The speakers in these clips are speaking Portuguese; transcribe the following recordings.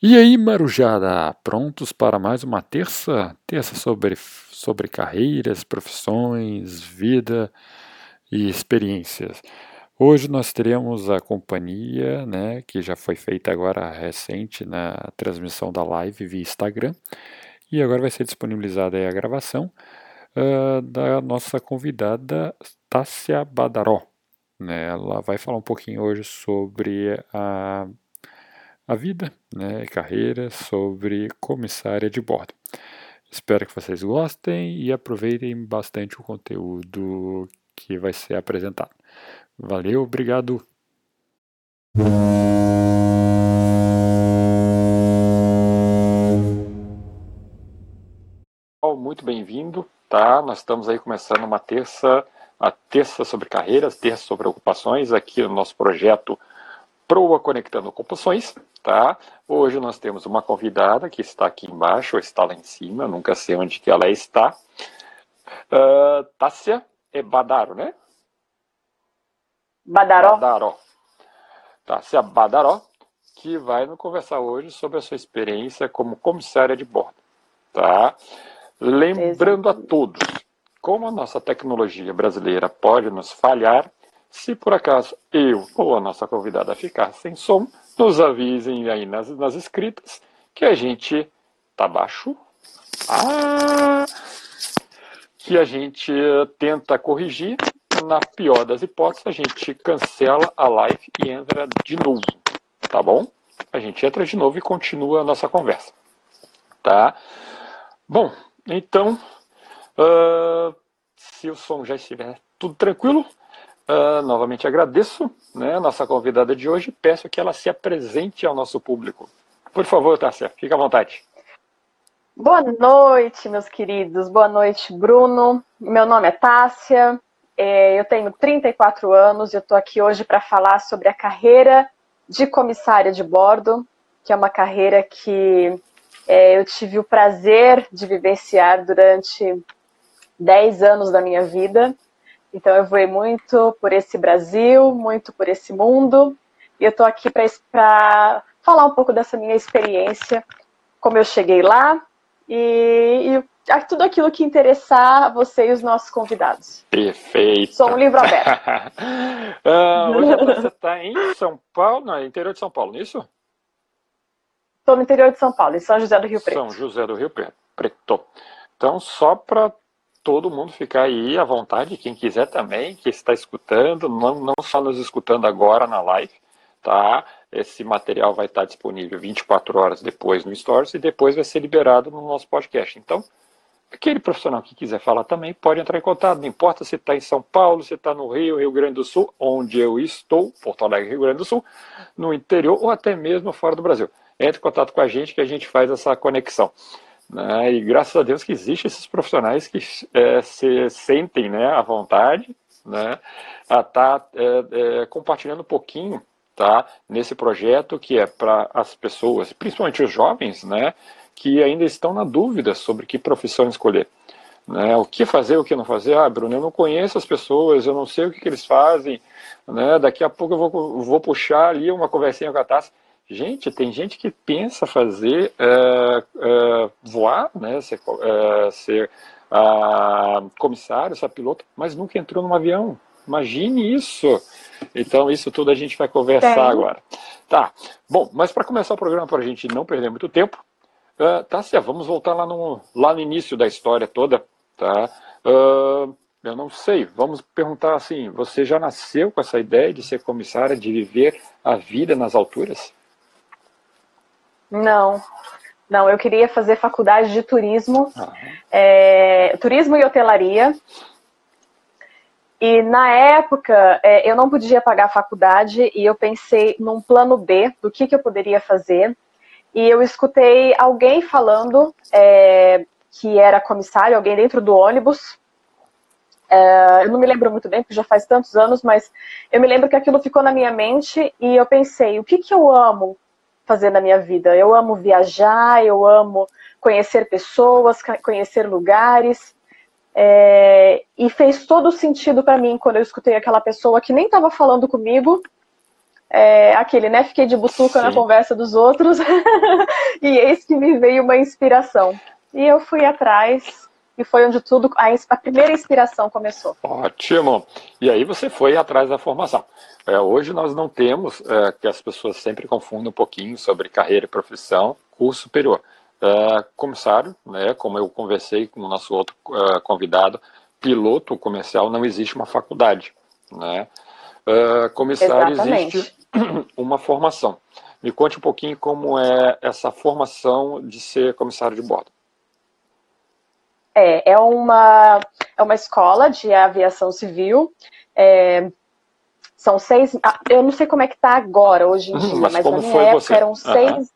E aí, Marujada, prontos para mais uma terça? Terça sobre, sobre carreiras, profissões, vida e experiências. Hoje nós teremos a companhia, né, que já foi feita agora recente na transmissão da live via Instagram, e agora vai ser disponibilizada a gravação uh, da nossa convidada Tássia Badaró. Né? Ela vai falar um pouquinho hoje sobre a a vida, né, carreira sobre comissária de bordo. Espero que vocês gostem e aproveitem bastante o conteúdo que vai ser apresentado. Valeu, obrigado. Muito bem-vindo, tá? Nós estamos aí começando uma terça, a terça sobre carreiras, terça sobre ocupações aqui no nosso projeto Proa Conectando Ocupações, tá? Hoje nós temos uma convidada que está aqui embaixo, ou está lá em cima, nunca sei onde que ela está. Uh, Tássia é Badaro, né? Badaró. Badaró. Tássia Badaró, que vai nos conversar hoje sobre a sua experiência como comissária de bordo, tá? Lembrando a todos, como a nossa tecnologia brasileira pode nos falhar, se por acaso eu ou a nossa convidada ficar sem som, nos avisem aí nas, nas escritas que a gente tá baixo. Ah, que a gente tenta corrigir. Na pior das hipóteses, a gente cancela a live e entra de novo. Tá bom? A gente entra de novo e continua a nossa conversa. Tá? Bom, então, uh, se o som já estiver tudo tranquilo, Uh, novamente agradeço né, a nossa convidada de hoje peço que ela se apresente ao nosso público. Por favor, Tássia, fique à vontade. Boa noite, meus queridos. Boa noite, Bruno. Meu nome é Tássia, é, eu tenho 34 anos e eu estou aqui hoje para falar sobre a carreira de comissária de bordo, que é uma carreira que é, eu tive o prazer de vivenciar durante 10 anos da minha vida. Então eu voei muito por esse Brasil, muito por esse mundo, e eu estou aqui para falar um pouco dessa minha experiência, como eu cheguei lá e, e tudo aquilo que interessar você e os nossos convidados. Perfeito. Sou um livro aberto. uh, hoje você está em São Paulo, no interior de São Paulo, não é isso? Estou no interior de São Paulo, em São José do Rio Preto. São José do Rio Preto. Então, só para todo mundo ficar aí à vontade, quem quiser também, que está escutando, não, não só nos escutando agora na live, tá? Esse material vai estar disponível 24 horas depois no Stories e depois vai ser liberado no nosso podcast. Então, aquele profissional que quiser falar também pode entrar em contato, não importa se está em São Paulo, se está no Rio, Rio Grande do Sul, onde eu estou, Porto Alegre, Rio Grande do Sul, no interior ou até mesmo fora do Brasil. Entre em contato com a gente que a gente faz essa conexão. Né? E graças a Deus que existem esses profissionais que é, se sentem né, à vontade né, a estar tá, é, é, compartilhando um pouquinho tá, nesse projeto que é para as pessoas, principalmente os jovens, né, que ainda estão na dúvida sobre que profissão escolher. Né, o que fazer, o que não fazer. Ah, Bruno, eu não conheço as pessoas, eu não sei o que, que eles fazem. Né, daqui a pouco eu vou, vou puxar ali uma conversinha com a Tassi. Gente, tem gente que pensa fazer é, é, voar, né, ser, é, ser comissário, ser piloto, mas nunca entrou num avião. Imagine isso. Então, isso tudo a gente vai conversar tem. agora. Tá. Bom, mas para começar o programa, para a gente não perder muito tempo, uh, tá certo, vamos voltar lá no, lá no início da história toda, tá? Uh, eu não sei, vamos perguntar assim, você já nasceu com essa ideia de ser comissária, de viver a vida nas alturas? Não, não, eu queria fazer faculdade de turismo, ah. é, turismo e hotelaria. E na época é, eu não podia pagar a faculdade e eu pensei num plano B do que, que eu poderia fazer. E eu escutei alguém falando é, que era comissário, alguém dentro do ônibus. É, eu não me lembro muito bem, porque já faz tantos anos, mas eu me lembro que aquilo ficou na minha mente e eu pensei: o que, que eu amo fazer na minha vida. Eu amo viajar, eu amo conhecer pessoas, conhecer lugares. É, e fez todo sentido para mim quando eu escutei aquela pessoa que nem estava falando comigo, é, aquele, né? Fiquei de butuca Sim. na conversa dos outros e eis que me veio uma inspiração. E eu fui atrás e foi onde tudo, a, a primeira inspiração começou. Ótimo! E aí você foi atrás da formação. É, hoje nós não temos, é, que as pessoas sempre confundem um pouquinho sobre carreira e profissão, curso superior. É, comissário, né, como eu conversei com o nosso outro é, convidado, piloto comercial não existe uma faculdade. Né? Uh, comissário, Exatamente. existe uma formação. Me conte um pouquinho como é essa formação de ser comissário de bordo. É, é uma, é uma escola de aviação civil. É, são seis. Ah, eu não sei como é que está agora, hoje em uhum, dia, mas, mas na minha época você? eram seis. Uhum.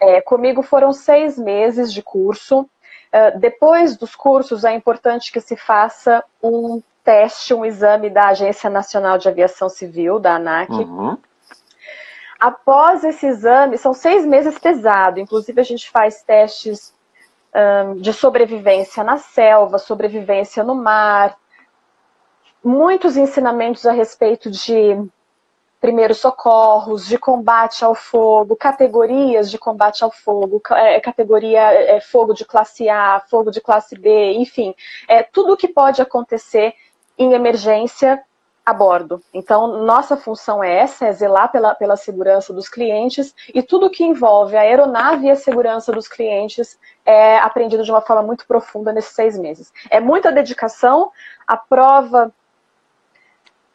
É, comigo foram seis meses de curso. Uh, depois dos cursos, é importante que se faça um teste, um exame da Agência Nacional de Aviação Civil, da ANAC. Uhum. Após esse exame, são seis meses pesado, inclusive a gente faz testes de sobrevivência na selva, sobrevivência no mar, muitos ensinamentos a respeito de primeiros socorros, de combate ao fogo, categorias de combate ao fogo, é, categoria é, fogo de classe A, fogo de classe B, enfim, é, tudo o que pode acontecer em emergência a bordo. Então, nossa função é essa, é zelar pela, pela segurança dos clientes e tudo que envolve a aeronave e a segurança dos clientes é aprendido de uma forma muito profunda nesses seis meses. É muita dedicação, a prova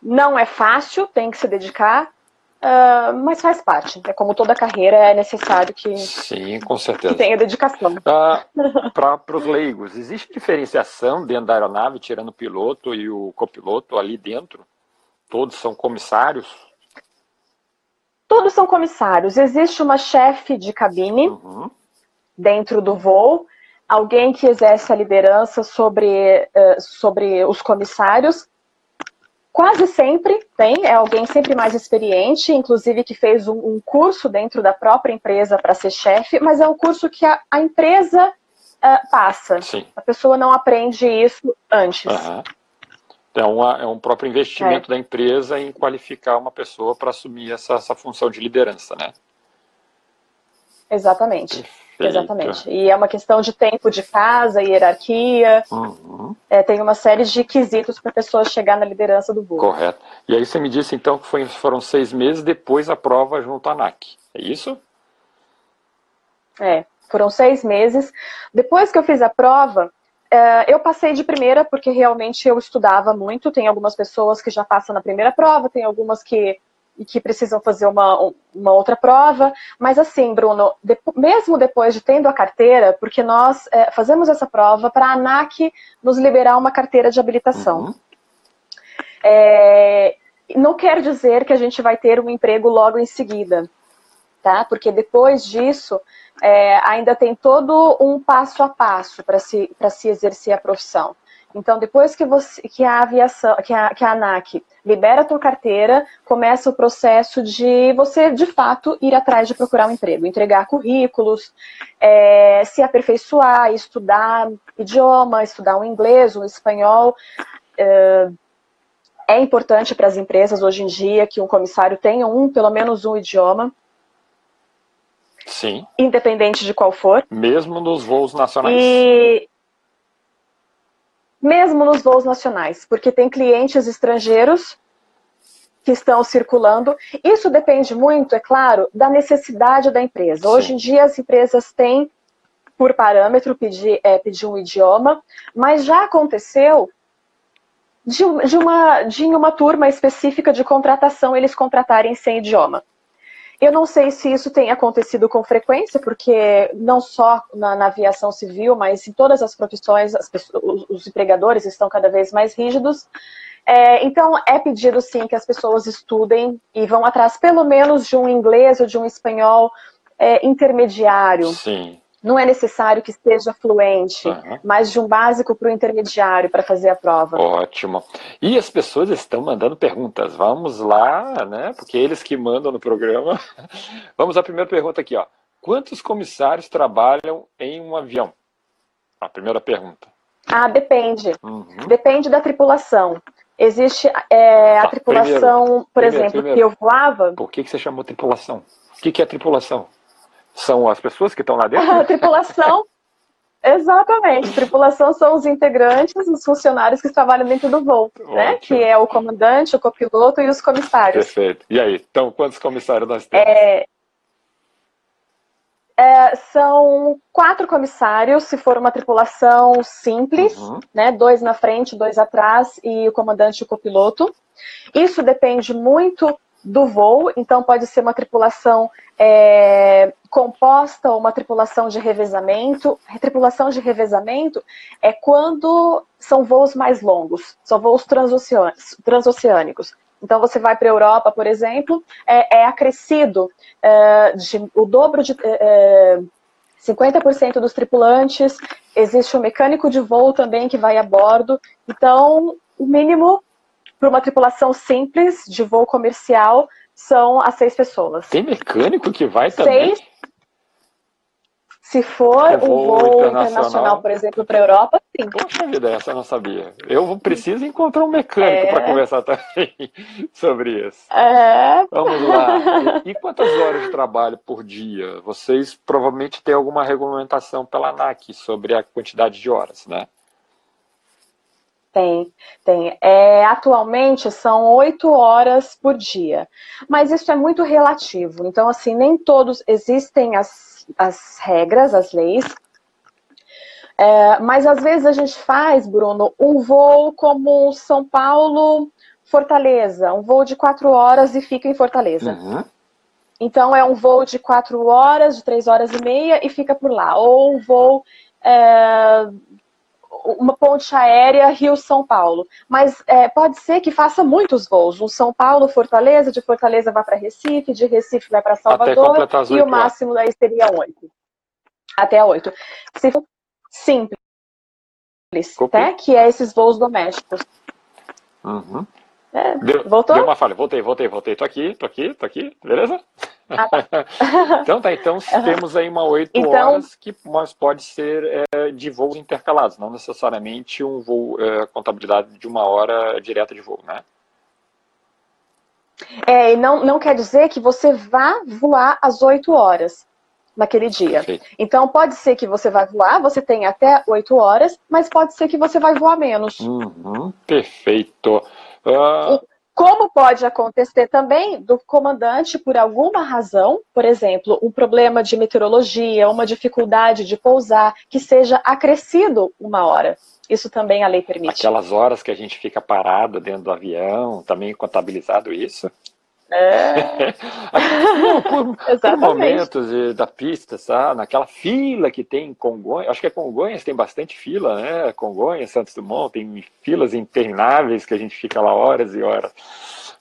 não é fácil, tem que se dedicar, Uh, mas faz parte. É como toda carreira, é necessário que, Sim, com certeza. que tenha dedicação. Uh, Para os leigos, existe diferenciação dentro da aeronave, tirando o piloto e o copiloto ali dentro? Todos são comissários? Todos são comissários. Existe uma chefe de cabine uhum. dentro do voo, alguém que exerce a liderança sobre, uh, sobre os comissários Quase sempre tem, é alguém sempre mais experiente, inclusive que fez um, um curso dentro da própria empresa para ser chefe, mas é um curso que a, a empresa uh, passa. Sim. A pessoa não aprende isso antes. Uhum. É, uma, é um próprio investimento é. da empresa em qualificar uma pessoa para assumir essa, essa função de liderança, né? Exatamente. Exatamente. E é uma questão de tempo de casa, hierarquia. Uhum. É, tem uma série de quesitos para a pessoa chegar na liderança do voo. Correto. E aí você me disse então que foi, foram seis meses depois a prova junto à ANAC. É isso? É, foram seis meses. Depois que eu fiz a prova, eu passei de primeira porque realmente eu estudava muito. Tem algumas pessoas que já passam na primeira prova, tem algumas que que precisam fazer uma, uma outra prova. Mas assim, Bruno, de, mesmo depois de tendo a carteira, porque nós é, fazemos essa prova para a ANAC nos liberar uma carteira de habilitação. Uhum. É, não quer dizer que a gente vai ter um emprego logo em seguida, tá? Porque depois disso é, ainda tem todo um passo a passo para se, se exercer a profissão. Então, depois que, você, que a aviação, que a, que a ANAC libera a tua carteira, começa o processo de você, de fato, ir atrás de procurar um emprego, entregar currículos, é, se aperfeiçoar, estudar idioma, estudar um inglês, um espanhol. É, é importante para as empresas hoje em dia que um comissário tenha um, pelo menos um idioma. Sim. Independente de qual for. Mesmo nos voos nacionais. E mesmo nos voos nacionais, porque tem clientes estrangeiros que estão circulando. Isso depende muito, é claro, da necessidade da empresa. Sim. Hoje em dia as empresas têm por parâmetro pedir, é, pedir um idioma, mas já aconteceu de, de, uma, de uma turma específica de contratação eles contratarem sem idioma. Eu não sei se isso tem acontecido com frequência, porque não só na, na aviação civil, mas em todas as profissões, as pessoas, os, empregadores estão cada vez mais rígidos. É, então, é pedido sim que as pessoas estudem e vão atrás pelo menos de um inglês ou de um espanhol é, intermediário. Sim. Não é necessário que esteja fluente, uhum. mas de um básico para o intermediário para fazer a prova. Ótimo. E as pessoas estão mandando perguntas. Vamos lá, né? Porque eles que mandam no programa. Vamos à primeira pergunta aqui, ó. Quantos comissários trabalham em um avião? A primeira pergunta. Ah, depende. Uhum. Depende da tripulação. Existe é, a tá, tripulação, primeiro, por primeiro, exemplo, primeiro, que eu voava. Por que, que você chamou tripulação? O que, que é tripulação? São as pessoas que estão lá dentro? A tripulação. Exatamente. Tripulação são os integrantes, os funcionários que trabalham dentro do voo, né? Que é o comandante, o copiloto e os comissários. Perfeito. E aí, então, quantos comissários nós temos? É, é, são quatro comissários, se for uma tripulação simples, uhum. né? Dois na frente, dois atrás e o comandante e o copiloto. Isso depende muito do voo, então pode ser uma tripulação é, composta uma tripulação de revezamento. Tripulação de revezamento é quando são voos mais longos, são voos transoceânicos. Então, você vai para a Europa, por exemplo, é, é acrescido é, de, o dobro de. É, 50% é, dos tripulantes, existe um mecânico de voo também que vai a bordo. Então, o mínimo para uma tripulação simples de voo comercial são as seis pessoas. Tem mecânico que vai também? Seis, se for um voo, voo internacional. internacional. por exemplo, para a Europa, sim. Poxa vida, essa eu não sabia. Eu preciso encontrar um mecânico é... para conversar também sobre isso. É... Vamos lá. E quantas horas de trabalho por dia? Vocês provavelmente têm alguma regulamentação pela ANAC sobre a quantidade de horas, né? Tem, tem. É, atualmente são oito horas por dia, mas isso é muito relativo. Então, assim, nem todos existem as as regras, as leis. É, mas às vezes a gente faz, Bruno, um voo como São Paulo, Fortaleza, um voo de quatro horas e fica em Fortaleza. Uhum. Então é um voo de quatro horas, de três horas e meia e fica por lá. Ou um voo é, uma ponte aérea Rio-São Paulo. Mas é, pode ser que faça muitos voos. Um São Paulo-Fortaleza, de Fortaleza vai para Recife, de Recife vai para Salvador, e o máximo daí seria oito. Até oito. Se for simples, né, que é esses voos domésticos. Uhum. É, deu, voltou? Deu uma falha. Voltei, voltei, voltei. Tô aqui, tô aqui, tô aqui. Beleza? Ah, tá. então tá, então uhum. temos aí uma oito então, horas que mas pode ser é, de voos intercalados, não necessariamente um voo, é, contabilidade de uma hora direta de voo, né? É, e não, não quer dizer que você vá voar às oito horas naquele dia. Perfeito. Então pode ser que você vai voar, você tem até oito horas, mas pode ser que você vai voar menos. Uhum, perfeito. Uh... Como pode acontecer também do comandante, por alguma razão, por exemplo, um problema de meteorologia, uma dificuldade de pousar, que seja acrescido uma hora. Isso também a lei permite. Aquelas horas que a gente fica parado dentro do avião, também contabilizado isso? É. por, por, momentos de, da pista, sabe? naquela fila que tem em Congonhas, acho que é Congonhas, tem bastante fila, né? Congonhas, Santos Dumont, tem filas intermináveis que a gente fica lá horas e horas.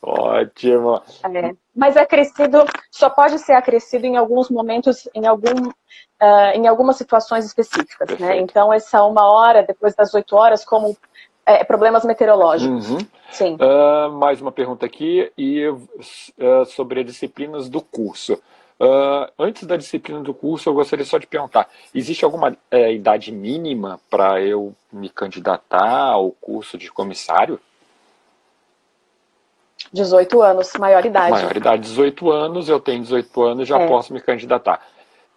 Ótimo. É. Mas acrescido, só pode ser acrescido em alguns momentos, em, algum, uh, em algumas situações específicas, né? Então, essa uma hora, depois das oito horas, como é, problemas meteorológicos. Uhum. Sim. Uh, mais uma pergunta aqui e uh, sobre as disciplinas do curso. Uh, antes da disciplina do curso, eu gostaria só de perguntar: existe alguma é, idade mínima para eu me candidatar ao curso de comissário? 18 anos, maioridade. Maioridade, 18 anos, eu tenho 18 anos, já é. posso me candidatar.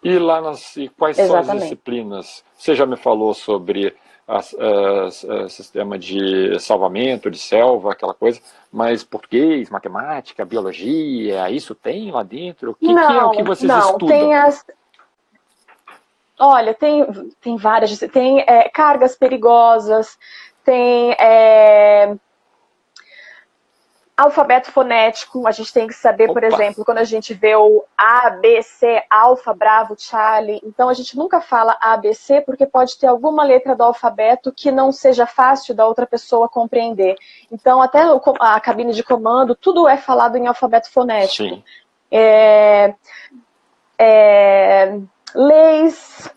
E lá nas, e quais Exatamente. são as disciplinas? Você já me falou sobre a, sistema de salvamento de selva, aquela coisa, mas português, matemática, biologia, isso tem lá dentro? O que, não, que é o que vocês não, estudam? Tem as... Olha, tem, tem várias, tem é, cargas perigosas, tem é, alfabeto fonético, a gente tem que saber, Opa. por exemplo, quando a gente vê o A, B, C, Alfa, Bravo, Charlie, então a gente nunca fala A, B, C, porque pode ter alguma letra do alfabeto que não seja fácil da outra pessoa compreender. Então, até a cabine de comando, tudo é falado em alfabeto fonético. Sim. É, é, leis,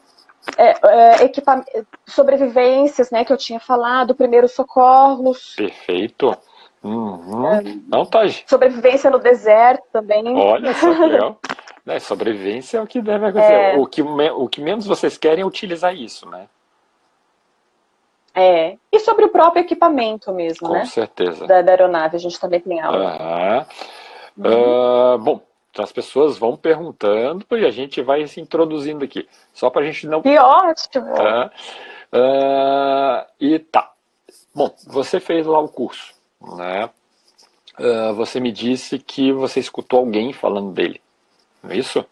é, é, sobrevivências, né, que eu tinha falado, primeiros socorros. Perfeito. Uhum. É, Não tá. Sobrevivência no deserto também. Olha só que legal. né, sobrevivência é o que deve acontecer. É... O, que, o que menos vocês querem é utilizar isso, né? É, e sobre o próprio equipamento mesmo, Com né? Com certeza. Da, da, aeronave, a gente também tem aula. Uhum. Uhum. Uh, bom, então as pessoas vão perguntando e a gente vai se introduzindo aqui. Só para a gente não. Que ótimo! Uh, uh, e tá. Bom, você fez lá o curso, né? você me disse que você escutou alguém falando dele, não é isso?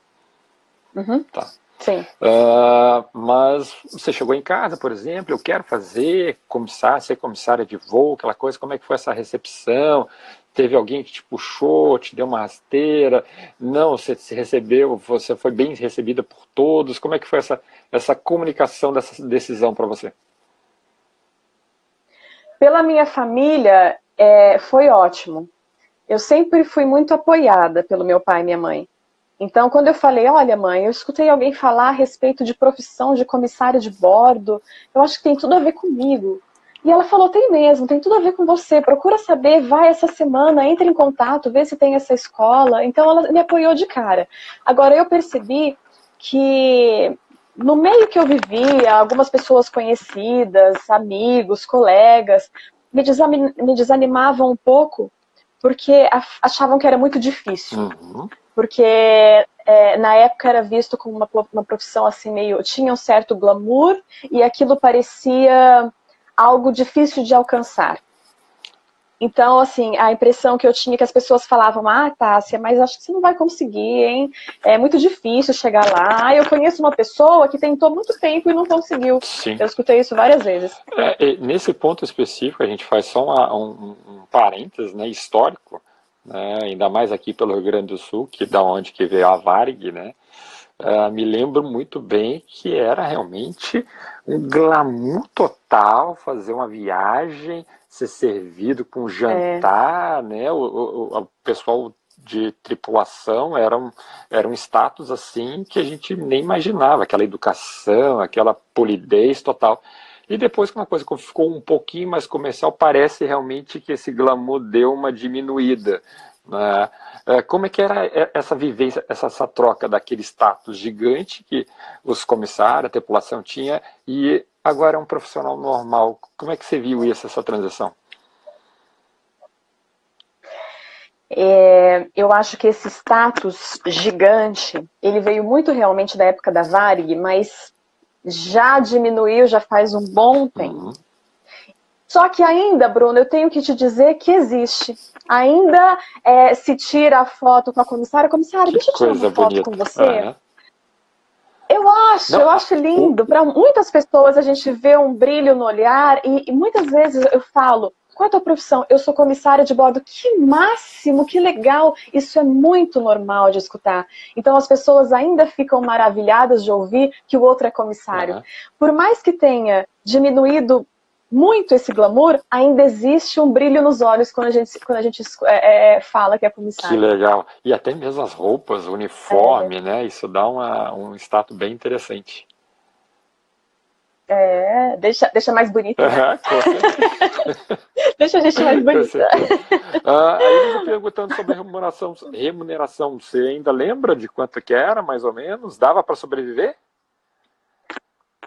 Uhum. Tá. Sim. Uh, mas você chegou em casa, por exemplo, eu quero fazer comissária, ser comissária de voo, aquela coisa, como é que foi essa recepção? Teve alguém que te puxou, te deu uma rasteira? Não, você se recebeu, você foi bem recebida por todos? Como é que foi essa, essa comunicação dessa decisão para você? Pela minha família, é, foi ótimo. Eu sempre fui muito apoiada pelo meu pai e minha mãe. Então, quando eu falei, olha, mãe, eu escutei alguém falar a respeito de profissão de comissária de bordo, eu acho que tem tudo a ver comigo. E ela falou, tem mesmo, tem tudo a ver com você, procura saber, vai essa semana, entre em contato, vê se tem essa escola. Então, ela me apoiou de cara. Agora, eu percebi que no meio que eu vivia, algumas pessoas conhecidas, amigos, colegas, me desanimavam um pouco porque achavam que era muito difícil. Uhum porque é, na época era visto como uma, uma profissão assim meio tinha um certo glamour e aquilo parecia algo difícil de alcançar. Então, assim, a impressão que eu tinha é que as pessoas falavam, ah, Tássia, mas acho que você não vai conseguir, hein? É muito difícil chegar lá. Ah, eu conheço uma pessoa que tentou muito tempo e não conseguiu. Sim. Eu escutei isso várias vezes. É, nesse ponto específico, a gente faz só uma, um, um parênteses né, histórico né, ainda mais aqui pelo Rio Grande do Sul, que da onde que veio a Varg, né, uh, me lembro muito bem que era realmente um glamour total fazer uma viagem, ser servido com jantar, é. né, o, o, o, pessoal de tripulação era um, era um status assim que a gente nem imaginava, aquela educação, aquela polidez total. E depois que uma coisa ficou um pouquinho mais comercial, parece realmente que esse glamour deu uma diminuída. Né? É, como é que era essa vivência, essa, essa troca daquele status gigante que os comissários, a tripulação tinha, e agora é um profissional normal? Como é que você viu isso, essa transição? É, eu acho que esse status gigante, ele veio muito realmente da época da Varig, mas já diminuiu já faz um bom tempo. Uhum. Só que ainda, Bruno, eu tenho que te dizer que existe. Ainda é, se tira a foto com a comissária. Comissária, que deixa eu tirar uma foto com você. Uhum. Eu acho, Não. eu acho lindo. Para muitas pessoas a gente vê um brilho no olhar e, e muitas vezes eu falo, qual é a tua profissão? Eu sou comissária de bordo. Que máximo, que legal. Isso é muito normal de escutar. Então as pessoas ainda ficam maravilhadas de ouvir que o outro é comissário. Uhum. Por mais que tenha diminuído muito esse glamour, ainda existe um brilho nos olhos quando a gente, quando a gente é, é, fala que é comissário. Que legal. E até mesmo as roupas, o uniforme, é. né? Isso dá uma, um status bem interessante. É, deixa, deixa mais bonita. Né? deixa a gente mais bonita. ah, aí eu perguntando sobre remuneração, remuneração, você ainda lembra de quanto que era, mais ou menos? Dava para sobreviver?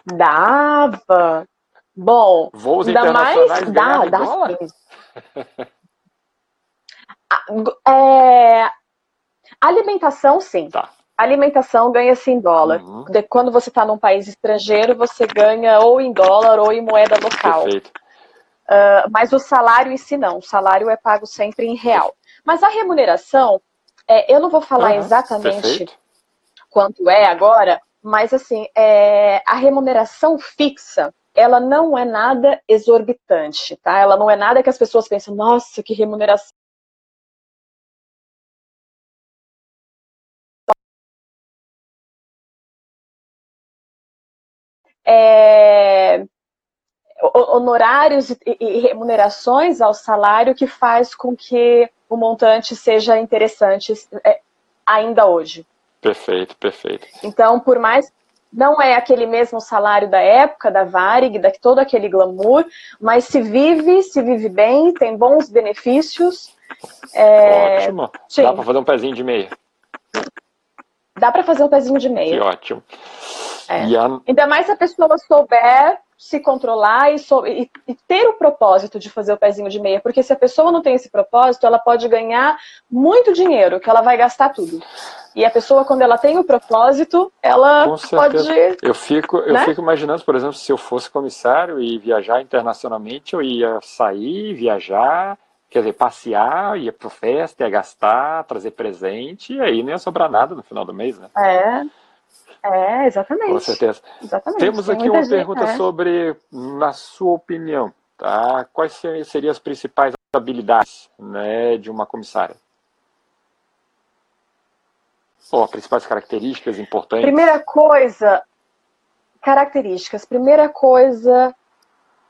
Dava. Bom, Voos ainda mais dá, dá dólar? é, alimentação, sim. Tá. Alimentação ganha-se em dólar. Uhum. Quando você está num país estrangeiro, você ganha ou em dólar ou em moeda local. Perfeito. Uh, mas o salário em si não. O salário é pago sempre em real. Mas a remuneração, é, eu não vou falar uhum. exatamente Perfeito. quanto é agora, mas assim, é, a remuneração fixa, ela não é nada exorbitante, tá? Ela não é nada que as pessoas pensam, nossa, que remuneração é, honorários e, e, remunerações ao salário que faz com que o montante seja interessante é, ainda hoje. Perfeito, perfeito. Então, por mais não é aquele mesmo salário da época, da Varig, da todo aquele glamour, mas se vive, se vive bem, tem bons benefícios. É... Ótimo. Sim. Dá para fazer um pezinho de meia. Dá para fazer um pezinho de meia. Que ótimo. É. A... Ainda mais se a pessoa souber se controlar e, so, e, e, ter o propósito de fazer o pezinho de meia, porque se a pessoa não tem esse propósito, ela pode ganhar muito dinheiro, que ela vai gastar tudo. E a pessoa, quando ela tem o propósito, ela pode. Eu fico, eu né? fico imaginando, por exemplo, se eu fosse comissário e viajar internacionalmente, eu ia sair, viajar, quer dizer, passear, ia pro festa, ia gastar, trazer presente, e aí não ia sobrar nada no final do mês, né? É. É, exatamente. Com certeza. Exatamente. Temos aqui uma gente, pergunta é. sobre, na sua opinião, tá? Quais seriam as principais habilidades né, de uma comissária? Ou principais características importantes? Primeira coisa, características. Primeira coisa,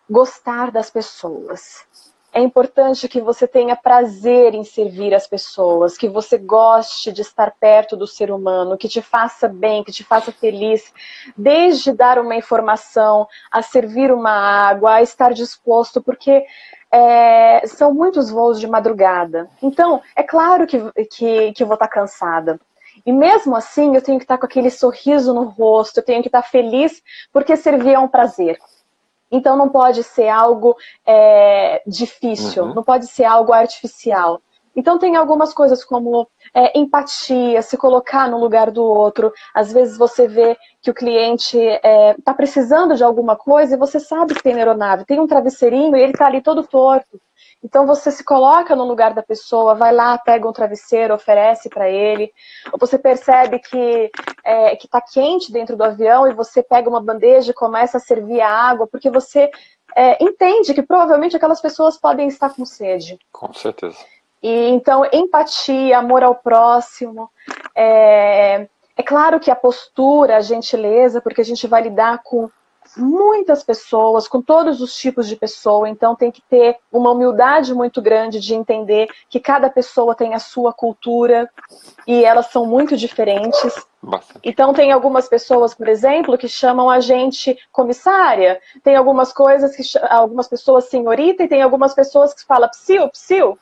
gostar das pessoas é importante que você tenha prazer em servir as pessoas, que você goste de estar perto do ser humano, que te faça bem, que te faça feliz, desde dar uma informação, a servir uma água, a estar disposto, porque é, são muitos voos de madrugada. Então, é claro que, que, que eu vou estar cansada. E mesmo assim, eu tenho que estar com aquele sorriso no rosto, eu tenho que estar feliz, porque servir é um prazer. Então não pode ser algo é, difícil, uhum. não pode ser algo artificial. Então tem algumas coisas como é, empatia, se colocar no lugar do outro. Às vezes você vê que o cliente está é, tá precisando de alguma coisa e você sabe que tem aeronave, tem um travesseirinho e ele está ali todo torto. Então você se coloca no lugar da pessoa, vai lá, pega um travesseiro, oferece para ele. Ou você percebe que é, que está quente dentro do avião e você pega uma bandeja e começa a servir a água, porque você é, entende que provavelmente aquelas pessoas podem estar com sede. Com certeza. E então empatia, amor ao próximo. É, é claro que a postura, a gentileza, porque a gente vai lidar com muitas pessoas, com todos os tipos de pessoa, então tem que ter uma humildade muito grande de entender que cada pessoa tem a sua cultura e elas são muito diferentes. Bastante. Então tem algumas pessoas, por exemplo, que chamam a gente comissária, tem algumas coisas que algumas pessoas senhorita e tem algumas pessoas que falam psiu, psiu.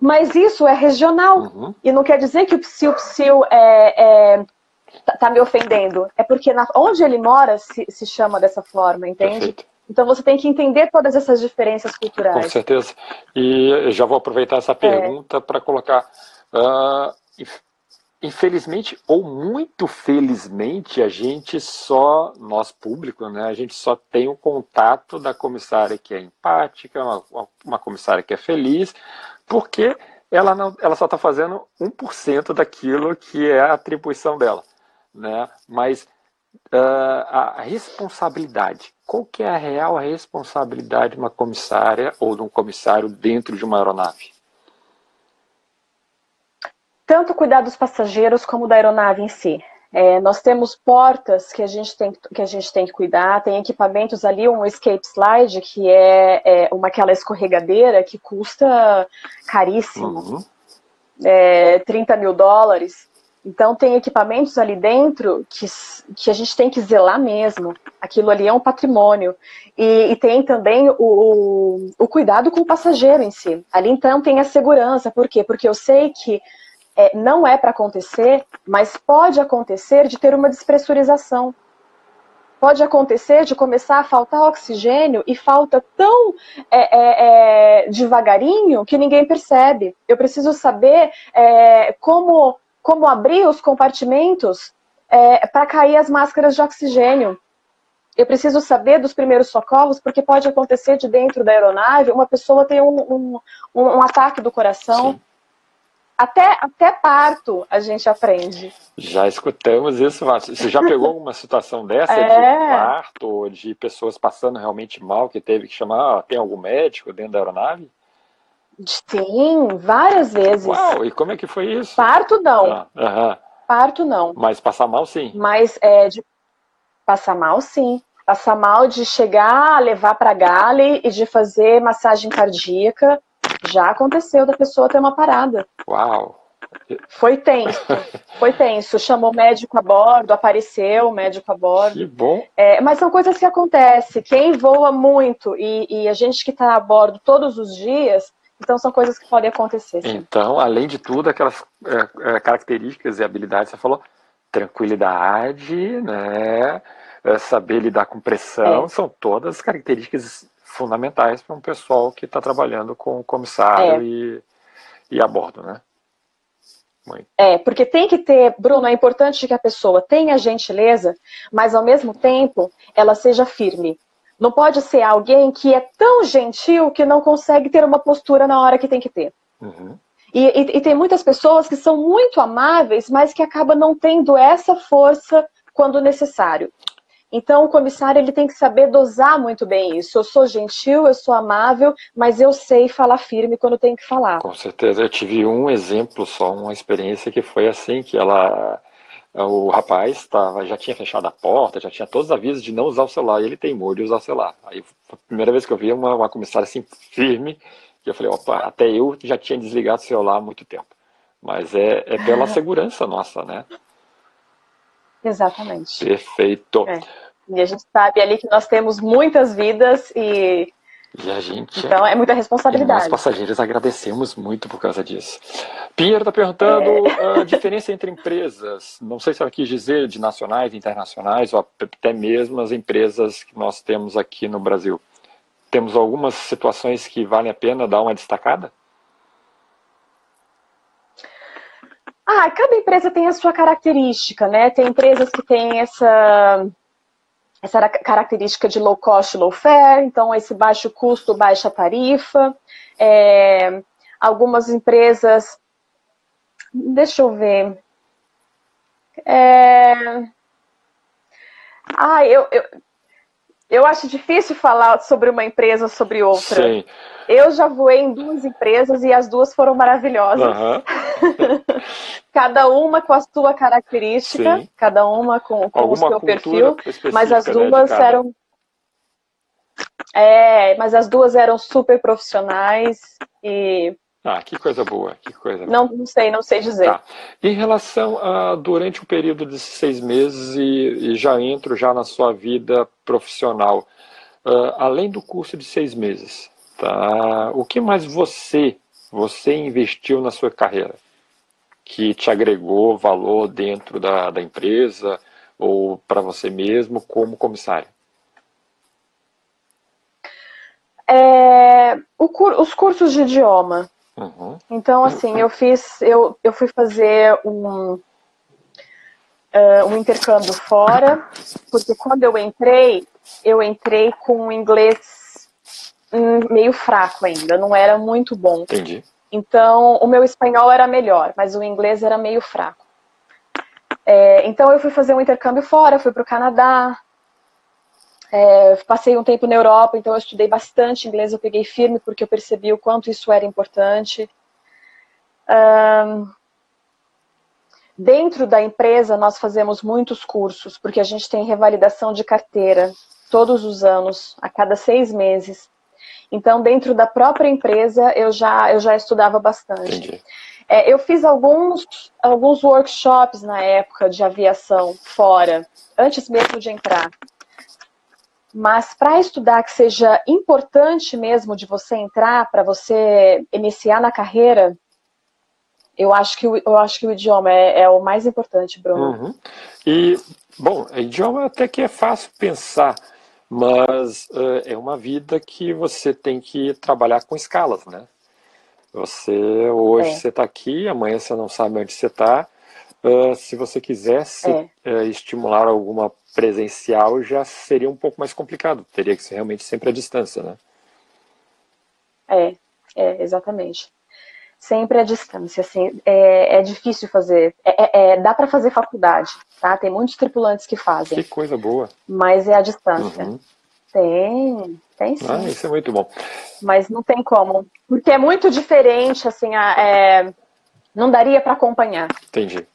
Mas isso é regional. Uhum. E não quer dizer que o psiu, psiu é, é tá, tá me ofendendo. É porque na, onde ele mora se, se chama dessa forma, entende? Perfeito. Então você tem que entender todas essas diferenças culturais. Com certeza. E já vou aproveitar essa é. pergunta é. para colocar. Uh, infelizmente ou muito felizmente, a gente só, nós público, né, a gente só tem o contato da comissária que é empática, uma, uma comissária que é feliz, porque ela, não, ela só está fazendo 1% daquilo que é a atribuição dela né? Mas uh, a responsabilidade, qual que é a real responsabilidade de uma comissária ou de um comissário dentro de uma aeronave? Tanto cuidar dos passageiros como da aeronave em si. É, nós temos portas que a, gente tem, que a gente tem que cuidar, tem equipamentos ali, um escape slide, que é, é uma aquela escorregadeira que custa caríssimo, uhum. é, 30 mil dólares. Então, tem equipamentos ali dentro que, que a gente tem que zelar mesmo. Aquilo ali é um patrimônio. E, e tem também o, o, o, cuidado com o passageiro em si. Ali, então, tem a segurança. Por quê? Porque eu sei que é, não é para acontecer, mas pode acontecer de ter uma despressurização. Pode acontecer de começar a faltar oxigênio e falta tão é, é, é devagarinho que ninguém percebe. Eu preciso saber é, como como abrir os compartimentos é, para cair as máscaras de oxigênio. Eu preciso saber dos primeiros socorros, porque pode acontecer de dentro da aeronave uma pessoa ter um, um, um ataque do coração. Até, até parto a gente aprende. Já escutamos isso, Márcio. Você já pegou alguma situação dessa é. de parto, de pessoas passando realmente mal, que teve que chamar, tem algum médico dentro da aeronave? Sim, várias vezes. Uau, e como é que foi isso? Parto não. Ah, Parto não. Mas passar mal sim. Mas é de passar mal sim. Passar mal de chegar, levar para gale e de fazer massagem cardíaca. Já aconteceu da pessoa ter uma parada. Uau. Foi tenso, foi tenso. Chamou o médico a bordo, apareceu o médico a bordo. Que bom. É, mas são coisas que acontecem. Quem voa muito e, e a gente que está a bordo todos os dias, então são coisas que podem acontecer. Sim. Então, além de tudo, aquelas é, é, características e habilidades que você falou, tranquilidade, né? É, saber lidar com pressão, é. são todas características fundamentais para um pessoal que está trabalhando com o comissário é. e, e a bordo, né? Muito. É, porque tem que ter, Bruno, é importante que a pessoa tenha gentileza, mas ao mesmo tempo ela seja firme. Não pode ser alguém que é tão gentil que não consegue ter uma postura na hora que tem que ter. Uhum. E, e, e, tem muitas pessoas que são muito amáveis, mas que acabam não tendo essa força quando necessário. Então, o comissário ele tem que saber dosar muito bem isso. Eu sou gentil, eu sou amável, mas eu sei falar firme quando tenho que falar. Com certeza. Eu tive um exemplo só, uma experiência que foi assim, que ela o rapaz tava, já tinha fechado a porta, já tinha todos os avisos de não usar o celular, e ele teimou de usar o celular. Aí, a primeira vez que eu vi uma, uma comissária assim, firme, que eu falei, opa, até eu já tinha desligado o celular há muito tempo. Mas é, é pela segurança nossa, né? Exatamente. Perfeito. É. E a gente sabe ali que nós temos muitas vidas e. E a gente. Então é muita responsabilidade. nós passageiros agradecemos muito por causa disso. Pinheiro está perguntando é. a diferença entre empresas. Não sei se ela quis dizer de nacionais, internacionais, ou até mesmo as empresas que nós temos aqui no Brasil. Temos algumas situações que valem a pena dar uma destacada? Ah, cada empresa tem a sua característica, né? Tem empresas que têm essa, essa característica de low cost, low fare, então esse baixo custo, baixa tarifa. É, algumas empresas, deixa eu ver. É, ah, eu, eu, eu acho difícil falar sobre uma empresa sobre outra. Sim. Eu já voei em duas empresas e as duas foram maravilhosas. Uhum. cada uma com a sua característica, Sim. cada uma com, com o seu perfil, mas as né, duas né, eram. É, mas as duas eram super profissionais e. Ah, que coisa boa, que coisa. Não, não sei, não sei dizer. Tá. Em relação a durante o período de seis meses e, e já entro já na sua vida profissional, uh, além do curso de seis meses, Tá? O que mais você, você investiu na sua carreira? Que te agregou valor dentro da, da empresa ou para você mesmo como comissário? É, o, os cursos de idioma. Uhum. Então, assim, eu fiz, eu, eu fui fazer um, uh, um intercâmbio fora, porque quando eu entrei, eu entrei com inglês meio fraco ainda, não era muito bom. Entendi. Então, o meu espanhol era melhor, mas o inglês era meio fraco. É, então, eu fui fazer um intercâmbio fora, fui para o Canadá, é, passei um tempo na Europa, então eu estudei bastante inglês, eu peguei firme porque eu percebi o quanto isso era importante. Um, dentro da empresa, nós fazemos muitos cursos, porque a gente tem revalidação de carteira todos os anos, a cada seis meses. Então, dentro da própria empresa, eu já, eu já estudava bastante. É, eu fiz alguns, alguns workshops na época de aviação fora, antes mesmo de entrar. Mas para estudar que seja importante mesmo de você entrar, para você iniciar na carreira, eu acho que, eu acho que o idioma é, é o mais importante, Bruno. Uhum. E, bom, idioma até que é fácil pensar mas uh, é uma vida que você tem que trabalhar com escalas, né? Você hoje é. você está aqui, amanhã você não sabe onde você está. Uh, se você quisesse é. uh, estimular alguma presencial, já seria um pouco mais complicado. Teria que ser realmente sempre à distância, né? É, é exatamente sempre à distância, assim, é, é difícil fazer, é, é, é dá para fazer faculdade, tá? Tem muitos tripulantes que fazem. Que coisa boa. Mas é à distância. Uhum. Tem, tem sim. Ah, isso é muito bom. Mas não tem como, porque é muito diferente, assim, é, não daria para acompanhar. Entendi.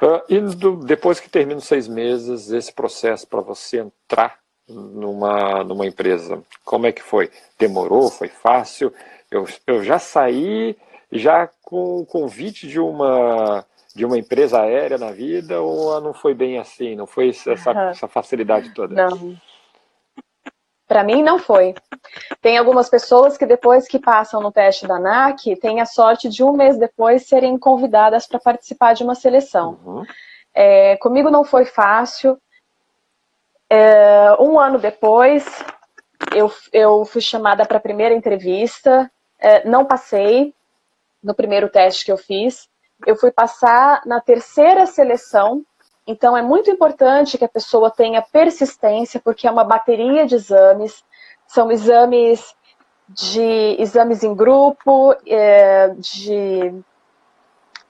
Uh, e do, depois que termina os seis meses, esse processo para você entrar numa, numa empresa, como é que foi? Demorou? Foi fácil? Eu, eu já saí já com o convite de uma de uma empresa aérea na vida ou não foi bem assim? Não foi essa, uhum. essa facilidade toda? Não. Para mim não foi. Tem algumas pessoas que depois que passam no teste da ANAC, têm a sorte de um mês depois serem convidadas para participar de uma seleção. Uhum. É, comigo não foi fácil. É, um ano depois, eu, eu fui chamada para a primeira entrevista, é, não passei no primeiro teste que eu fiz. Eu fui passar na terceira seleção, então é muito importante que a pessoa tenha persistência, porque é uma bateria de exames, são exames de exames em grupo, é, de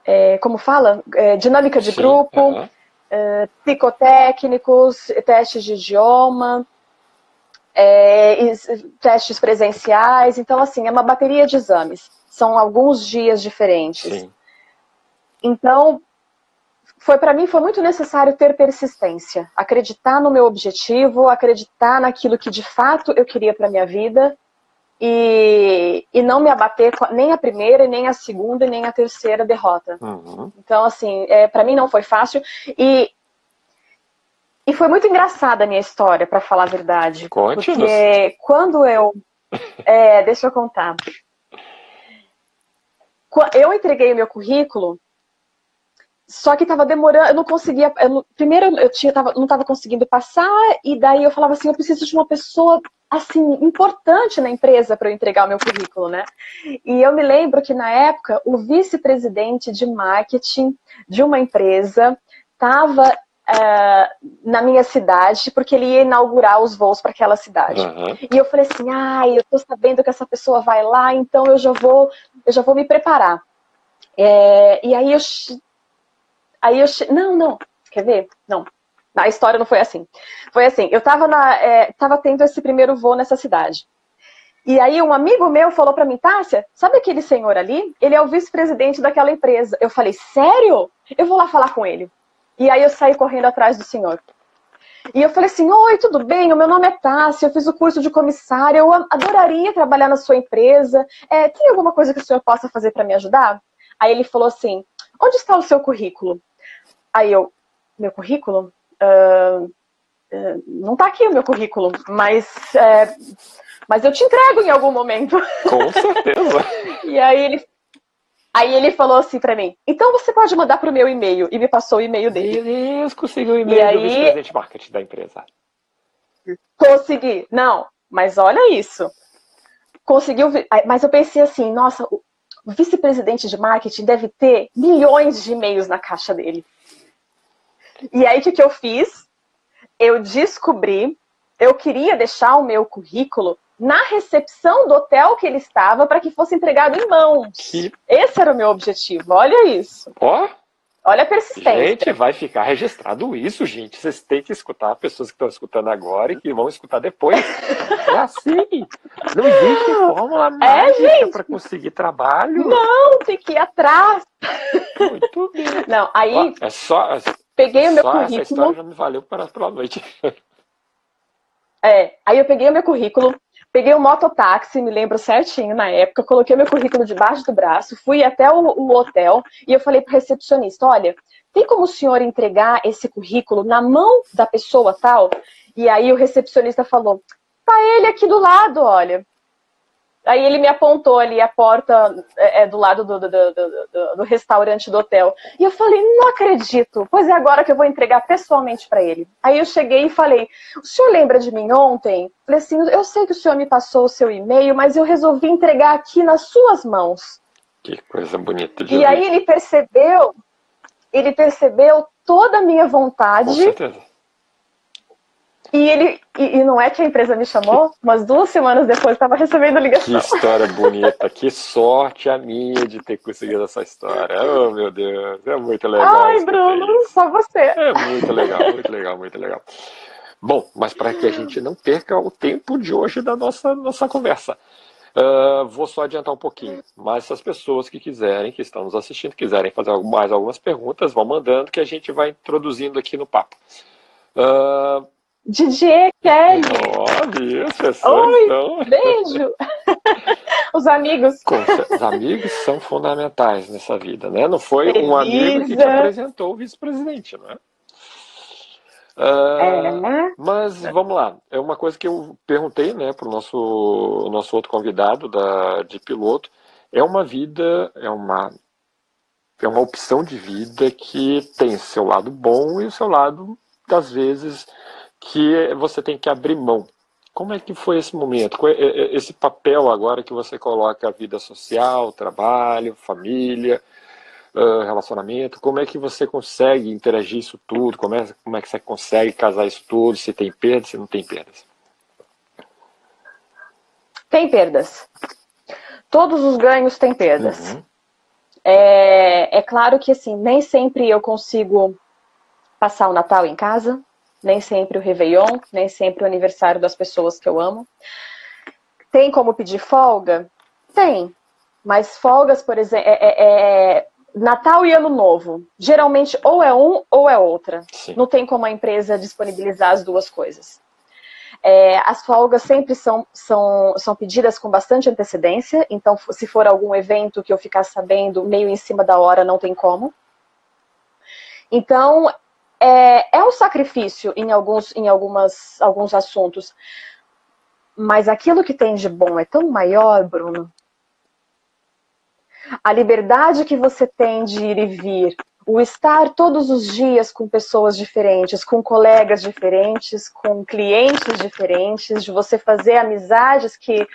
é, como fala? É, dinâmica de Sim, grupo, uhum. psicotécnicos, testes de idioma, testes presenciais. Então, assim, é uma bateria de exames. São alguns dias diferentes. Sim. Então, foi para mim foi muito necessário ter persistência, acreditar no meu objetivo, acreditar naquilo que de fato eu queria para minha vida e, e não me abater nem a primeira, nem a segunda, nem a terceira derrota. Uhum. Então, assim, é, para mim não foi fácil. E, e foi muito engraçada a minha história, para falar a verdade. Conte porque quando eu. É, deixa eu contar. Eu entreguei o meu currículo só que estava demorando, eu não conseguia. Eu, primeiro eu tinha, tava, não estava conseguindo passar, e daí eu falava assim: eu preciso de uma pessoa assim importante na empresa para eu entregar o meu currículo, né? E eu me lembro que na época o vice-presidente de marketing de uma empresa estava é, na minha cidade, porque ele ia inaugurar os voos para aquela cidade. Uhum. E eu falei assim: ai, ah, eu estou sabendo que essa pessoa vai lá, então eu já vou, eu já vou me preparar. É, e aí eu Aí eu. Não, não. Quer ver? Não. A história não foi assim. Foi assim, eu tava, na, é, tava tendo esse primeiro voo nessa cidade. E aí um amigo meu falou para mim, Tássia, sabe aquele senhor ali? Ele é o vice-presidente daquela empresa. Eu falei, sério? Eu vou lá falar com ele. E aí eu saí correndo atrás do senhor. E eu falei assim, oi, tudo bem? O meu nome é Tássia, eu fiz o curso de comissária, eu adoraria trabalhar na sua empresa. É, tem alguma coisa que o senhor possa fazer para me ajudar? Aí ele falou assim, onde está o seu currículo? Aí eu, meu currículo? Uh, uh, não tá aqui o meu currículo, mas, é, mas eu te entrego em algum momento. Com certeza. e aí ele, aí ele falou assim para mim, então você pode mandar pro meu e-mail. E me passou o e-mail dele. Meu Deus, conseguiu o e-mail e do aí... vice-presidente marketing da empresa. Consegui. Não, mas olha isso. Conseguiu, mas eu pensei assim, nossa, o vice-presidente de marketing deve ter milhões de e-mails na caixa dele. E aí, o que, que eu fiz? Eu descobri, eu queria deixar o meu currículo na recepção do hotel que ele estava para que fosse entregado em mãos. Que... Esse era o meu objetivo. Olha isso. Ó. Oh. Olha a persistência. Gente, vai ficar registrado isso, gente. Vocês têm que escutar pessoas que estão escutando agora e que vão escutar depois. é assim. Não existe fórmula é, mágica é, para conseguir trabalho. Não, tem que ir atrás. Muito bem. Não, aí. Ó, é só. Peguei o meu currículo. Essa história já me valeu para pela noite. É, aí eu peguei o meu currículo, peguei o mototáxi, me lembro certinho na época, coloquei meu currículo debaixo do braço, fui até o, o hotel e eu falei para recepcionista: olha, tem como o senhor entregar esse currículo na mão da pessoa tal? E aí o recepcionista falou: tá ele aqui do lado, olha. Aí ele me apontou ali a porta é, é do lado do, do, do, do, restaurante do hotel. E eu falei, não acredito. Pois é agora que eu vou entregar pessoalmente para ele. Aí eu cheguei e falei, o senhor lembra de mim ontem? Falei assim, eu sei que o senhor me passou o seu e-mail, mas eu resolvi entregar aqui nas suas mãos. Que coisa bonita de E ouvir. aí ele percebeu, ele percebeu toda a minha vontade. Com certeza e ele e, e, não é que a empresa me chamou, mas duas semanas depois estava recebendo ligação. Que história bonita, que sorte a minha de ter conseguido essa história. Oh, meu Deus, é muito legal. Ai, Bruno, só você. É muito legal, muito legal, muito legal. Bom, mas para que a gente não perca o tempo de hoje da nossa, nossa conversa, uh, vou só adiantar um pouquinho. Mas se as pessoas que quiserem, que estão nos assistindo, quiserem fazer mais algumas perguntas, vão mandando que a gente vai introduzindo aqui no papo. Uh, DJ Kelly. Olha, as pessoas Oi, estão... beijo. Os amigos. Os amigos são fundamentais nessa vida, né? Não foi Elisa. um amigo que te apresentou o vice-presidente, não é? Uh, é, né? Mas vamos lá, é uma coisa que eu perguntei né, para o nosso, nosso outro convidado da, de piloto. É uma vida, é uma é uma opção de vida que tem seu lado bom e o seu lado, das vezes, que você tem que abrir mão. Como é que foi esse momento? É, é, esse papel agora que você coloca a vida social, trabalho, família, relacionamento, como é que você consegue interagir isso tudo? Como é, como é que você consegue casar isso tudo? Se tem perdas, se não tem perdas? Tem perdas. Todos os ganhos têm perdas. Uhum. É, é claro que assim, nem sempre eu consigo passar o Natal em casa, nem sempre o Réveillon, nem sempre o aniversário das pessoas que eu amo. Tem como pedir folga? Tem. Mas folgas, por exemplo, é, é, é, Natal e Ano Novo. Geralmente ou é um ou é outra. Sim. Não tem como a empresa disponibilizar as duas coisas. É, as folgas sempre são, são, são pedidas com bastante antecedência, então se for algum evento que eu ficar sabendo meio em cima da hora, não tem como. Então, é, é um sacrifício em, alguns, em algumas, alguns assuntos. Mas aquilo que tem de bom é tão maior, Bruno. A liberdade que você tem de ir e vir, o estar todos os dias com pessoas diferentes, com colegas diferentes, com clientes diferentes, de você fazer amizades que,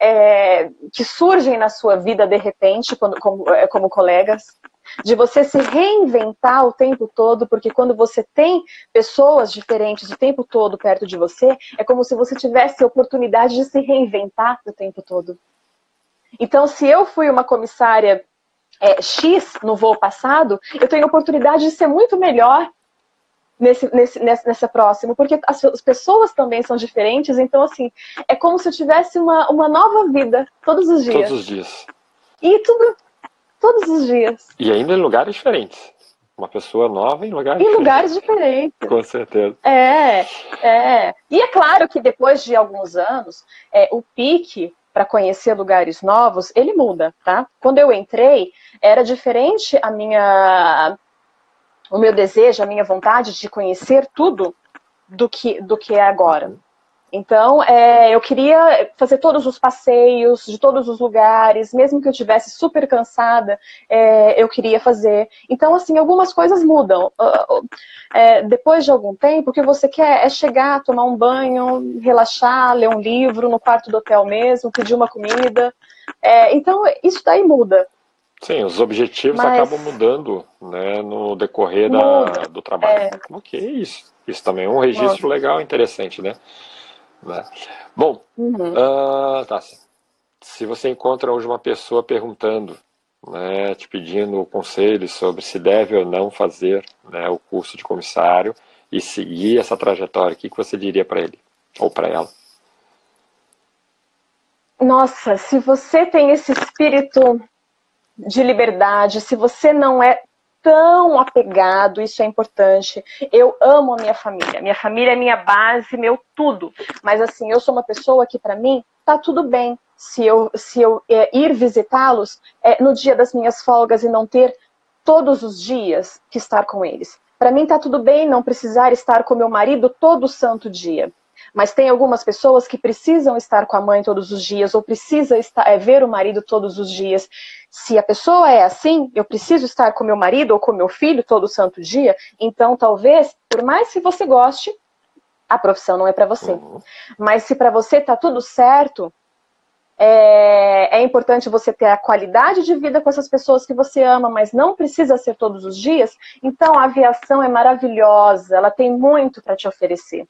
é, que surgem na sua vida de repente, quando, como, é, como colegas, de você se reinventar o tempo todo, porque quando você tem pessoas diferentes o tempo todo perto de você, é como se você tivesse a oportunidade de se reinventar o tempo todo. Então, se eu fui uma comissária é, X no voo passado, eu tenho a oportunidade de ser muito melhor nesse, nesse, nessa, nessa próxima, porque as, as, pessoas também são diferentes, então, assim, é como se eu tivesse uma, uma nova vida todos os dias. Todos os dias. E tudo, todos os dias. E ainda em lugares diferentes. Uma pessoa nova em lugares em diferentes. Em lugares diferentes. Com certeza. É, é. E é claro que depois de alguns anos, é, o pique para conhecer lugares novos, ele muda, tá? Quando eu entrei, era diferente a minha o meu desejo, a minha vontade de conhecer tudo do que do que é agora. Então, é, eu queria fazer todos os passeios de todos os lugares, mesmo que eu tivesse super cansada, é, eu queria fazer. Então, assim, algumas coisas mudam. Uh, uh, é, depois de algum tempo, o que você quer é chegar, tomar um banho, relaxar, ler um livro no quarto do hotel mesmo, pedir uma comida. É, então, isso daí muda. Sim, os objetivos Mas... acabam mudando né, no decorrer da, do trabalho. É. Ok, isso. Isso também é um registro legal, interessante, né? Né? Bom, uhum. uh, tá. se você encontra hoje uma pessoa perguntando, né, te pedindo conselhos sobre se deve ou não fazer né, o curso de comissário e seguir essa trajetória, o que, que você diria para ele ou para ela? Nossa, se você tem esse espírito de liberdade, se você não é tão apegado, isso é importante. Eu amo a minha família. Minha família é minha base, meu tudo. Mas assim, eu sou uma pessoa que para mim tá tudo bem se eu se eu é, ir visitá-los é, no dia das minhas folgas e não ter todos os dias que estar com eles. Para mim tá tudo bem não precisar estar com meu marido todo santo dia. Mas tem algumas pessoas que precisam estar com a mãe todos os dias ou precisa estar, é, ver o marido todos os dias. Se a pessoa é assim, eu preciso estar com meu marido ou com meu filho todo santo dia, então talvez, por mais que você goste, a profissão não é para você. Uhum. Mas se para você tá tudo certo, é, é, importante você ter a qualidade de vida com essas pessoas que você ama, mas não precisa ser todos os dias. Então a aviação é maravilhosa, ela tem muito para te oferecer.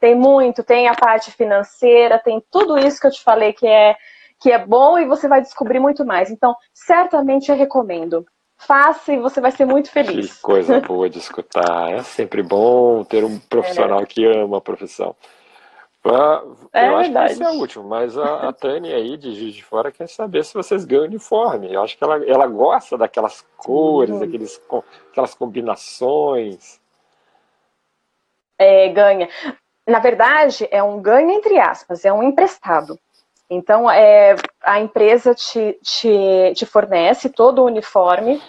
Tem muito, tem a parte financeira, tem tudo isso que eu te falei que é que é bom e você vai descobrir muito mais. Então, certamente eu recomendo. Faça e você vai ser muito feliz. Que coisa boa de escutar. É sempre bom ter um profissional é. que ama a profissão. Ah, é eu acho verdade. que esse é o último, mas a, a Tânia aí de Juiz de Fora quer saber se vocês ganham uniforme. Eu acho que ela, ela gosta daquelas cores, uhum. daqueles, aquelas combinações. É, ganha na verdade, é um ganho entre aspas, é um emprestado. Então, é, a empresa te, te, te fornece todo o uniforme,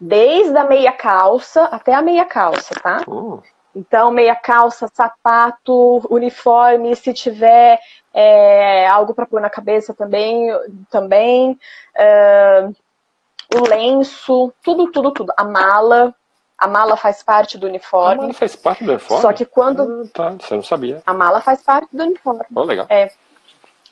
desde a meia calça até a meia calça, tá? Uh. Então, meia calça, sapato, uniforme, se tiver é, algo para pôr na cabeça também, também. Uh, o lenço, tudo, tudo, tudo. A mala, a mala faz parte do uniforme. A mala faz parte do uniforme? Só que quando. Ah, tá, você não sabia. A mala faz parte do uniforme. Oh, legal. É.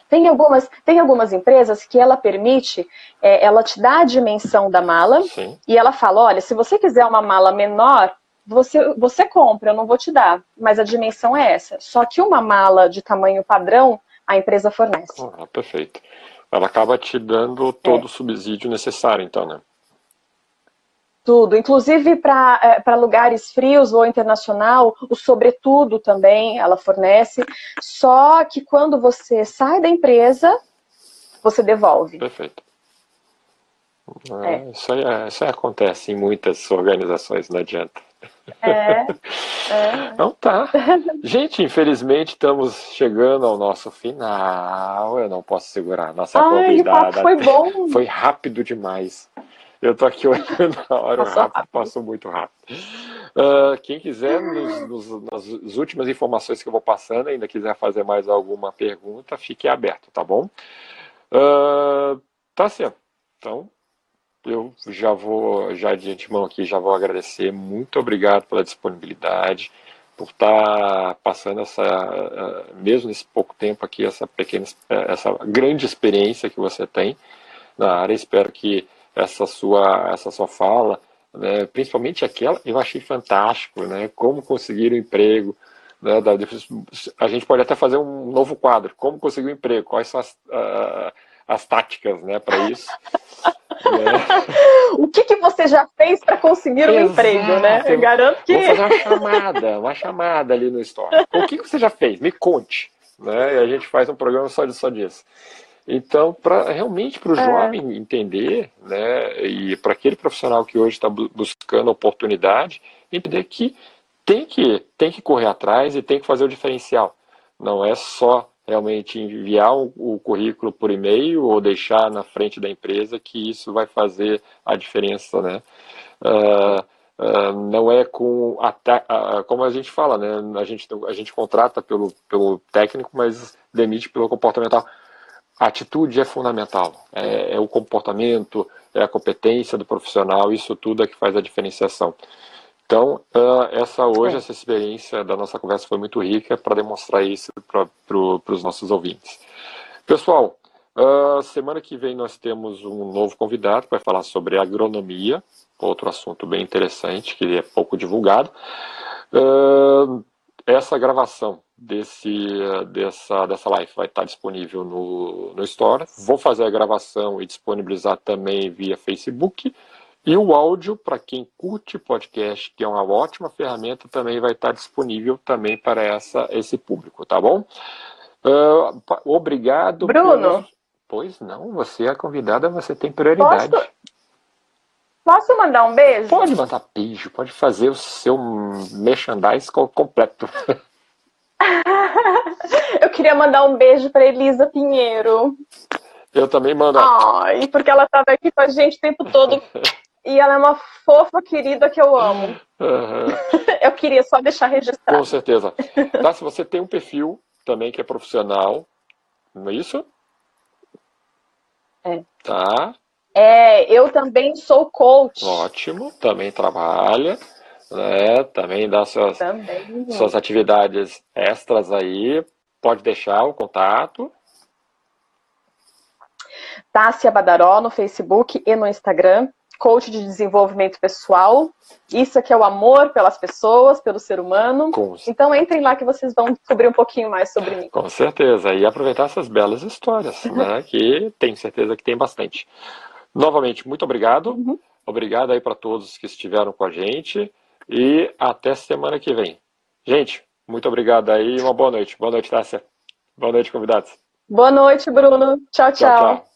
Tem algumas, tem algumas empresas que ela permite, é, ela te dá a dimensão da mala Sim. e ela fala: olha, se você quiser uma mala menor, você, você compra, eu não vou te dar, mas a dimensão é essa. Só que uma mala de tamanho padrão, a empresa fornece. Ah, perfeito. Ela acaba te dando todo é. o subsídio necessário, então, né? Tudo, inclusive para é, lugares frios ou internacional, o sobretudo também ela fornece. Só que quando você sai da empresa, você devolve. Perfeito. É. Isso, aí, é, isso aí acontece em muitas organizações, não adianta. É, é. Então tá. Gente, infelizmente estamos chegando ao nosso final. Eu não posso segurar. Nossa Ai, convidada. foi bom. Foi rápido demais. Eu tô aqui olhando a hora, passou rápido, rápido. passou muito rápido. Uh, quem quiser, nos, nos, nas últimas informações que eu vou passando, ainda quiser fazer mais alguma pergunta, fique aberto, tá bom? Uh, tá certo. Então, eu já vou, já de antemão aqui, já vou agradecer. Muito obrigado pela disponibilidade, por estar tá passando essa, uh, mesmo nesse pouco tempo aqui, essa pequena, essa grande experiência que você tem na área. Espero que essa sua, essa sua fala, né, principalmente aquela, eu achei fantástico, né, como conseguir um emprego, né, da, a gente pode até fazer um novo quadro, como conseguir um emprego, quais são as, uh, as táticas né, para isso. O que, que você já fez para conseguir um Exato. emprego, né? Eu garanto que. Vou fazer uma chamada, uma chamada ali no Store. O que, que você já fez? Me conte. Né? E a gente faz um programa só, de, só disso. Então, para realmente para o é. jovem entender, né, e para aquele profissional que hoje está buscando oportunidade, entender que tem que tem que correr atrás e tem que fazer o diferencial. Não é só realmente enviar o, o currículo por e-mail ou deixar na frente da empresa que isso vai fazer a diferença, né? Uh, uh, não é com a, uh, como a gente fala, né? A gente a gente contrata pelo pelo técnico, mas demite pelo comportamental a atitude é fundamental. É, é, o comportamento, é a competência do profissional, isso tudo é que faz a diferenciação. Então, uh, essa hoje, é. essa experiência da nossa conversa foi muito rica para demonstrar isso para pro, os nossos ouvintes. Pessoal, uh, semana que vem nós temos um novo convidado que vai falar sobre agronomia, outro assunto bem interessante que é pouco divulgado. Uh, essa gravação desse, dessa, dessa live vai estar disponível no, no Store. Vou fazer a gravação e disponibilizar também via Facebook. E o áudio, para quem curte podcast, que é uma ótima ferramenta, também vai estar disponível também para essa, esse público, tá bom? Uh, obrigado. Bruno. Pois não, você é a convidada, você tem prioridade. Posso, Posso mandar um beijo? Pode mandar beijo, pode fazer o seu merchandise completo. Eu queria mandar um beijo para Elisa Pinheiro. Eu também mando. Ai, porque ela estava aqui com a gente o tempo todo. e ela é uma fofa querida que eu amo. Uhum. Eu queria só deixar registrado. Com certeza. Tá, se você tem um perfil também que é profissional, não é isso? É. Tá. É, eu também sou coach. Ótimo, também trabalha né? Também dá suas, Também. suas atividades extras aí. Pode deixar o contato. Tássia Badaró no Facebook e no Instagram, coach de desenvolvimento pessoal. Isso aqui é o amor pelas pessoas, pelo ser humano. Com... Então entrem lá que vocês vão descobrir um pouquinho mais sobre mim. Com certeza. E aproveitar essas belas histórias, né? que tenho certeza que tem bastante. Novamente, muito obrigado. Uhum. Obrigado aí para todos que estiveram com a gente. E até semana que vem. Gente, muito obrigado aí e uma boa noite. Boa noite, Tássia. Boa noite, convidados. Boa noite, Bruno. tchau. tchau. tchau, tchau.